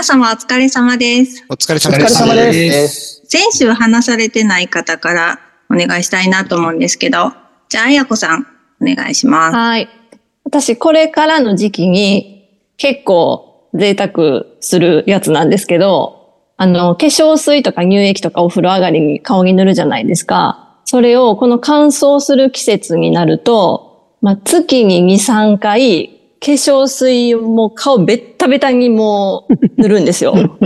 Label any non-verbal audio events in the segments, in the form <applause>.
皆様お疲れ様です。お疲れお疲れ様です。様です。先週話されてない方からお願いしたいなと思うんですけど、じゃあ、あやこさん、お願いします。はい。私、これからの時期に結構贅沢するやつなんですけど、あの、化粧水とか乳液とかお風呂上がりに顔に塗るじゃないですか。それをこの乾燥する季節になると、まあ、月に2、3回、化粧水をもう顔ベッタベタにもう塗るんですよ。<laughs>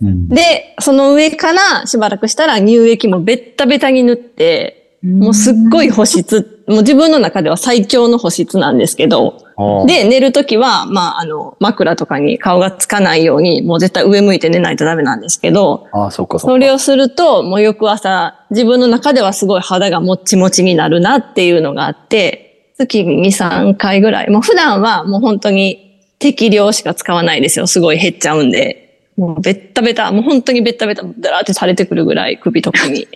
で、その上からしばらくしたら乳液もベッタベタに塗って、もうすっごい保湿、もう自分の中では最強の保湿なんですけど、で、寝るときは、まあ、あの、枕とかに顔がつかないように、もう絶対上向いて寝ないとダメなんですけど、ああ、そっかそっか。それをすると、もう翌朝、自分の中ではすごい肌がもっちもちになるなっていうのがあって、月に2、3回ぐらい。もう普段はもう本当に適量しか使わないですよ。すごい減っちゃうんで。もうベッタベタ、もう本当にベッタベタ、だらーって垂れてくるぐらい首とかに。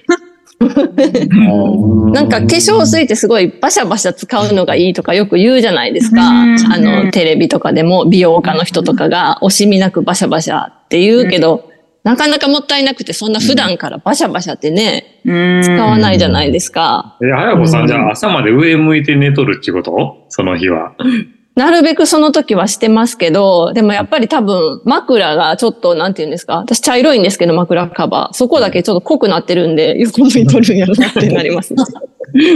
なんか化粧水ってすごいバシャバシャ使うのがいいとかよく言うじゃないですか。うんあの、テレビとかでも美容家の人とかが惜しみなくバシャバシャって言うけど、なかなかもったいなくてそんな普段からバシャバシャってね、うん使わないじゃないですか。え、あやこさんじゃあ朝まで上向いて寝とるってこと？その日は。なるべくその時はしてますけど、でもやっぱり多分枕がちょっとなんて言うんですか？私茶色いんですけど枕カバー。そこだけちょっと濃くなってるんで、横向いとるんやなってなります。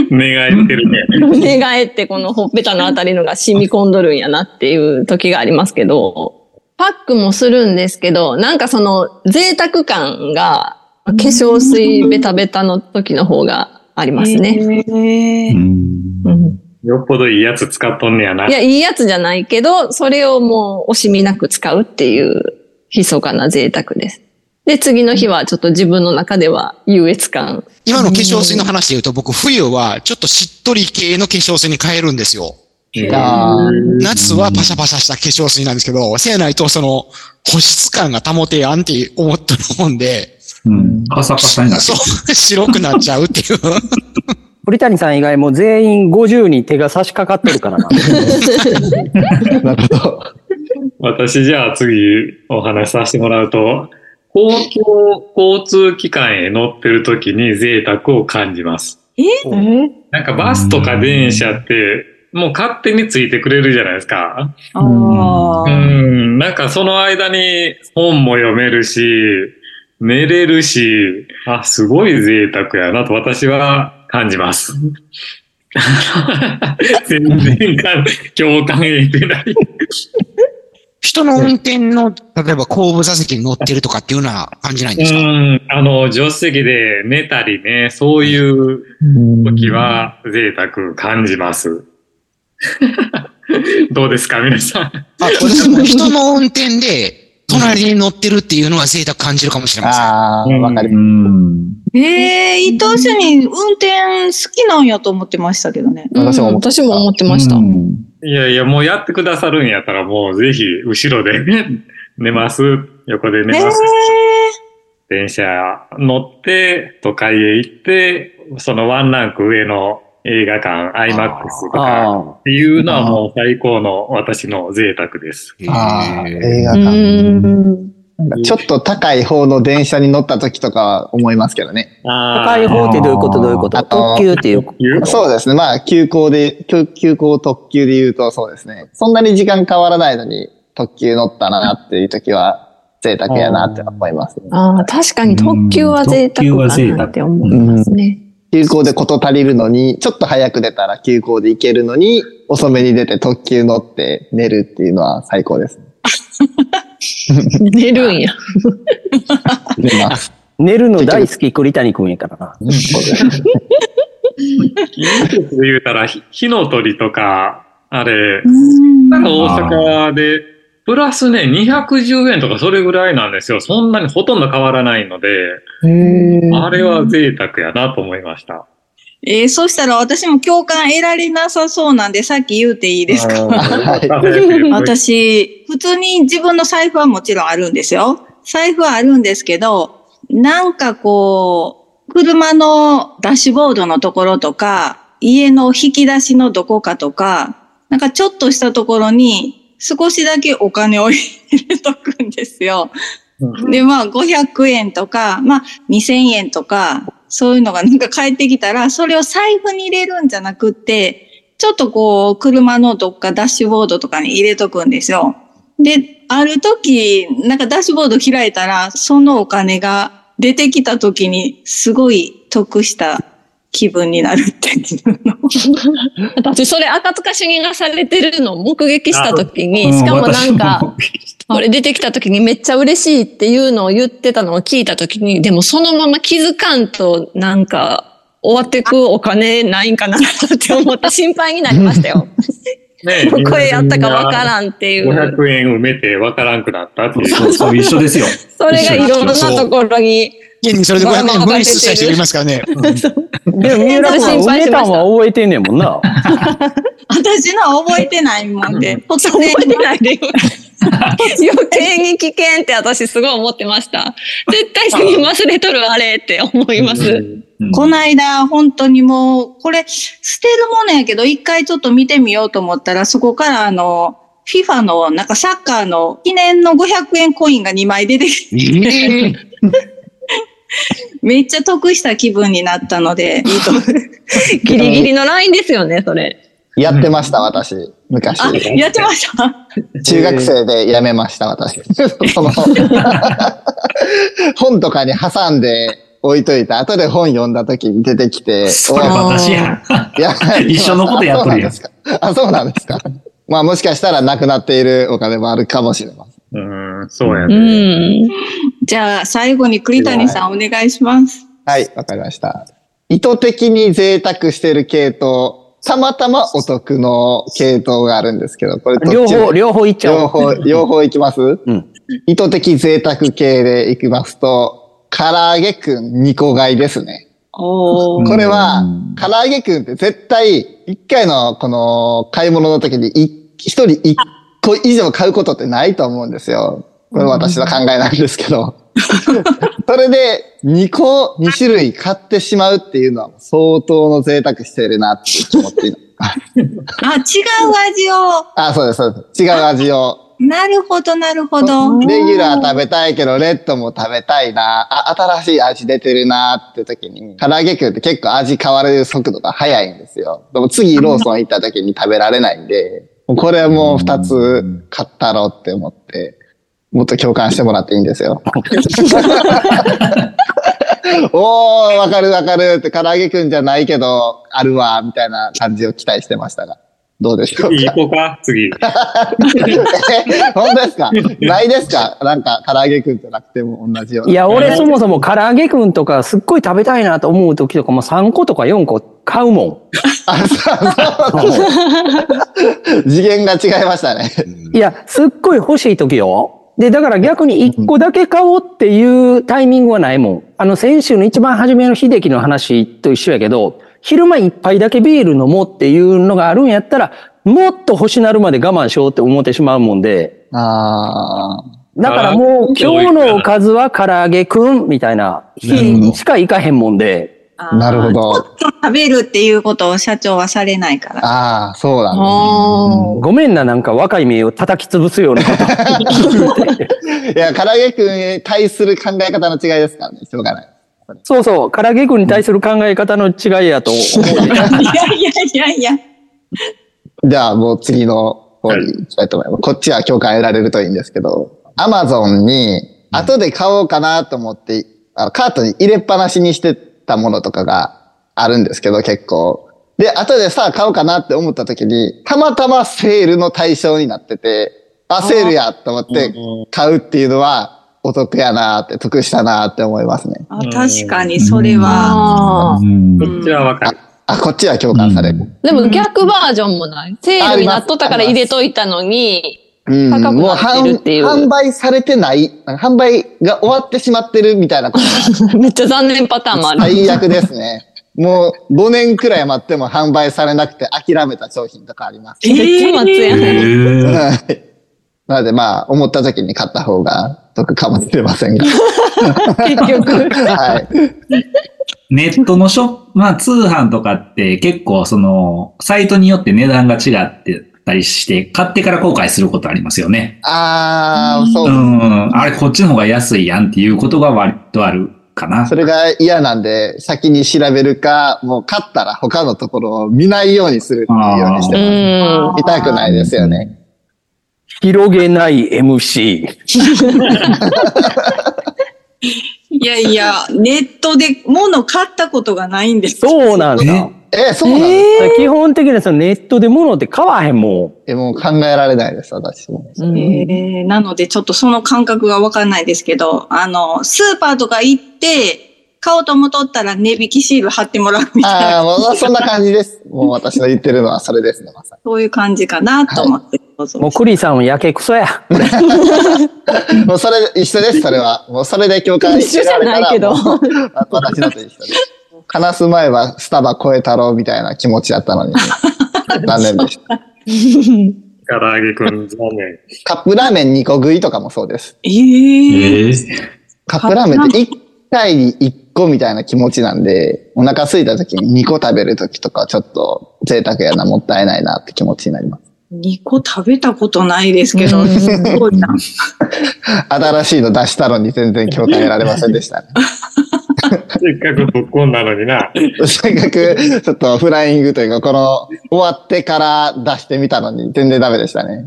寝返ってるね。<laughs> 寝返ってこのほっぺたのあたりのが染み込んどるんやなっていう時がありますけど、パックもするんですけど、なんかその贅沢感が化粧水ベタベタの時の方がありますね。へーうんよっぽどいいやつ使っとんねやな。いや、いいやつじゃないけど、それをもう惜しみなく使うっていう密かな贅沢です。で、次の日はちょっと自分の中では優越感。今の化粧水の話で言うと、僕、冬はちょっとしっとり系の化粧水に変えるんですよ。あ夏はパシャパシャした化粧水なんですけど、せやないとその保湿感が保てやんって思ってるもんで、うん。パサパサになってそう、白くなっちゃうっていう。鳥谷さん以外も全員50に手が差し掛かってるからな。<laughs> なるほど。私じゃあ次お話しさせてもらうと、公共交通機関へ乗ってる時に贅沢を感じます。なんかバスとか電車って、もう勝手についてくれるじゃないですか。あうーん、なんかその間に本も読めるし、寝れるし、あ、すごい贅沢やなと私は感じます。<laughs> 全然か共感得てない。人の運転の、例えば後部座席に乗ってるとかっていうような感じないんですか？うん、あの、助手席で寝たりね、そういう時は贅沢感じます。<laughs> どうですか、皆さん。あ、私も人の運転で、隣に乗ってるっていうのは贅沢感じるかもしれません。ああ、わかりうまん。えー、伊藤主任、運転好きなんやと思ってましたけどね。私も思って私も思ってました。うんいやいや、もうやってくださるんやったら、もうぜひ、後ろで寝ます。横で寝えます。電車乗って、都会へ行って、そのワンランク上の映画館、IMAX とかあっていうのはもう最高の私の贅沢です。あー映画う館。ちょっと高い方の電車に乗った時とかは思いますけどね。高高い方ってどういうこと？どういうこと？特急っていう。そうですね。まあ、急行で、急急行特急で言うとそうですね。そんなに時間変わらないのに特急乗ったなっていう時は贅沢やなって思います、ね。ああ、確かに特急は贅沢かなって思いますね。急行で事足りるのに、ちょっと早く出たら急行で行けるのに、遅めに出て特急乗って寝るっていうのは最高です。寝るんや。寝ます。寝るの大好き栗谷くんやからな。<laughs> 言うたら、ひ火の鳥とか、あれ、うんなんか大阪で、プラスね、210円とかそれぐらいなんですよ。そんなにほとんど変わらないので、あれは贅沢やなと思いました。えー、そしたら私も共感得られなさそうなんで、さっき言うていいですか？はい。<laughs> 私、普通に自分の財布はもちろんあるんですよ。財布はあるんですけど、なんかこう、車のダッシュボードのところとか、家の引き出しのどこかとか、なんかちょっとしたところに、少しだけお金を入れとくんですよ。うんで、まあ、500円とか、まあ、2000円とか、そういうのがなんか返ってきたら、それを財布に入れるんじゃなくって、ちょっとこう、車のどっかダッシュボードとかに入れとくんですよ。で、ある時、なんかダッシュボード開いたら、そのお金が出てきた時に、すごい得した気分になるっていうの。<laughs> 私、それ赤塚主義がされてるのを目撃した時うに、しかもなん私か、もあれ出てきた時にめっちゃ嬉しいっていうのを言ってたのを聞いた時に、でもそのまま気づかんと、なんか、終わってくお金ないんかなって思って心配になりましたよ。ねどこへやったかわからんっていう。500円埋めてわからんくなったっていう。そうそう、一緒ですよ。<laughs> それがいろんなところに。現 <laughs> にそれで500円分出した人いますからね。でも、三浦君は心配しました梅たんは覚えてんねんもんな。私のは覚えてないもんで。突覚然えてないで。余計に危険って私すごい思ってました。絶対死に忘れとるあれって思います。うんこの間、本当にもう、これ、捨てるものやけど、一回ちょっと見てみようと思ったら、そこからあの、FIFA の、なんかサッカーの記念の500円コインが2枚出てきて、めっちゃ得した気分になったので、いいと思う。ギリギリのラインですよね、それ。やってました、私。昔。あ、やってました？中学生で辞めました、私。<laughs> その、<laughs> 本とかに挟んで置いといて、後で本読んだ時に出てきて、それ私やや一緒のことやっとるやんそうなんですか。あ、そうなんですか。まあもしかしたらなくなっているお金もあるかもしれません。うん、そうやうね。ん。じゃあ、最後に栗谷さんお願いします。はい、わかりました。意図的に贅沢してる系統、たまたまお得の系統があるんですけど、これ両方、両方いっちゃおう。両方、両方いきます？うん。意図的贅沢系でいきますと、唐揚げくん2個買いですね。おー。これは、唐揚げくんって絶対、一回のこの買い物の時にい一人一個以上買うことってないと思うんですよ。これ私の考えなんですけど。<laughs> それで2個、2種類買ってしまうっていうのは相当の贅沢してるなって思っている。<laughs> あ、違う味を。あ、そうです、そうです。違う味を。なるほど、なるほど。レギュラー食べたいけど、レッドも食べたいな。あ、新しい味出てるなって時に、唐揚げくんって結構味変わる速度が速いんですよ。でも次ローソン行った時に食べられないんで、これはもう二つ買ったろって思って、もっと共感してもらっていいんですよ。<laughs> おー、わかるわかるって、唐揚げくんじゃないけど、あるわ、みたいな感じを期待してましたが。どうでしょうか？次行こうか、次。え本当ですか？ないですか？なんか、唐揚げくんじゃなくても同じような。いや、俺そもそも唐揚げくんとかすっごい食べたいなと思う時とかも3個とか4個買うもん。あ、そうそう。<laughs> 次元が違いましたね。いや、すっごい欲しい時よ。で、だから逆に1個だけ買おうっていうタイミングはないもん。あの、先週の一番初めの秀樹の話と一緒やけど、昼間一杯だけビール飲もうっていうのがあるんやったら、もっと欲しなるまで我慢しようって思ってしまうもんで、あだからもう今日のおかずは唐揚げくんみたいな日しか行かへんもんで、あ、なるほど。食べるっていうことを社長はされないから。ああ、そうなんあごめんな、なんか若い目を叩き潰すようなこと。<laughs> いや、唐揚げくんに対する考え方の違いですからね。しょうがない。そうそう、唐揚げくんに対する考え方の違いやと思う。いやいやいやいや。じゃあもう次の方に行きたいと思います。こっちは共感得られるといいんですけど、アマゾンに後で買おうかなと思って、あのカートに入れっぱなしにしてたものとかがあるんですけど、結構。で、後でさあ買おうかなって思った時に、たまたまセールの対象になってて、あ、セールやと思って買うっていうのは、お得やなって、得したなって思いますね。あ確かにそれは。こっちはわかる。あ、こっちは共感される。ー。でも逆バージョンもない？セールになっとったから入れといたのに、うん、高くもうなってるっていう販販売されてない、販売が終わってしまってるみたいなこと <laughs> めっちゃ残念パターンもある。最悪ですね。もう5年くらい待っても販売されなくて諦めた商品とかあります。めっちゃ待つやん。<laughs> なのでまあ、思った時に買った方が得かもしれませんが。<laughs> 結局。はい。ネットのショップ、まあ通販とかって結構その、サイトによって値段が違ってったりして、買ってから後悔することありますよね。ああ、そうう。ん。あれ、こっちの方が安いやんっていうことが割とあるかな。それが嫌なんで、先に調べるか、もう買ったら他のところを見ないようにするっていうようにしてうます。ん。見たくないですよね。広げない MC。<laughs> いやいや、ネットで物買ったことがないんです。そうなんだ。え、そうなんですか基本的にそのネットで物って買わへんもえ、もう考えられないです、私も。えーなのでちょっとその感覚がわかんないですけど、あの、スーパーとか行って、買おうと思っとったら値引きシール貼ってもらうみたいあな、あ、もうそんな感じです。もう私の言ってるのはそれですね、まさそういう感じかなと思って。どうぞう。もうクリさんはやけくそや。に。<laughs> もうそれ、一緒です、それは。もうそれで共感して。一緒じゃないけど私だと一緒です。話す前はスタバ超えたろうみたいな気持ちだったのに。残念でした。唐揚げくん、残念。カップラーメン2個食いとかもそうです。えーええカップラーメンって1回に1個みたいな気持ちなんで、お腹空いた時に2個食べる時とかちょっと贅沢やな、もったいないなって気持ちになります。2個食べたことないですけど、すごいな。<laughs> 新しいの出したのに全然共感得られませんでしたね。せっかくぶっこんだのにな。せっかくちょっとフライングというか、この終わってから出してみたのに全然ダメでしたね。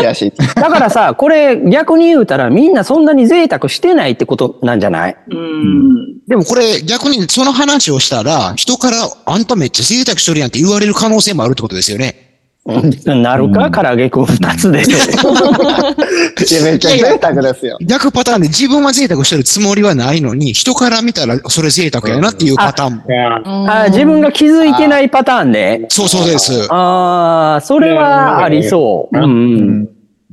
悔しい。だからさ、これ逆に言うたらみんなそんなに贅沢してないってことなんじゃない？うん。でもこれ逆にその話をしたら、人からあんためっちゃ贅沢しとるやんって言われる可能性もあるってことですよね。なるか、唐揚げくん二つで。<laughs> いや、めっちゃ贅沢ですよ。逆パターンで自分は贅沢してるつもりはないのに、人から見たらそれ贅沢やなっていうパターンも。いや、あ自分が気づいてないパターンね。そうそうです。ああ、それはありそう。うんうん。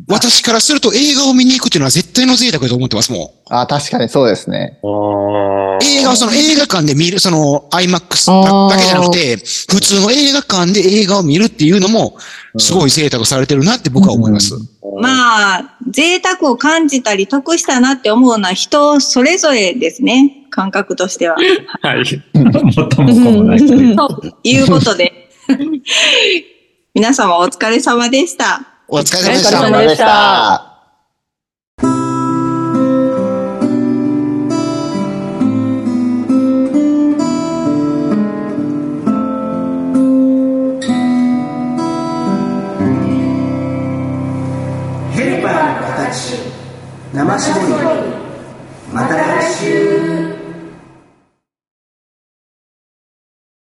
私からすると映画を見に行くっていうのは絶対の贅沢だと思ってますもん。あ、確かにそうですね。あー映画をその映画館で見る、その IMAX だだけじゃなくて、普通の映画館で映画を見るっていうのも、すごい贅沢されてるなって僕は思います。まあ、贅沢を感じたり得したなって思うのは人それぞれですね。感覚としては。はい。元も子もないという。ということで、皆様お疲れ様でした。お疲れ様でしお疲れた生絞りまた来週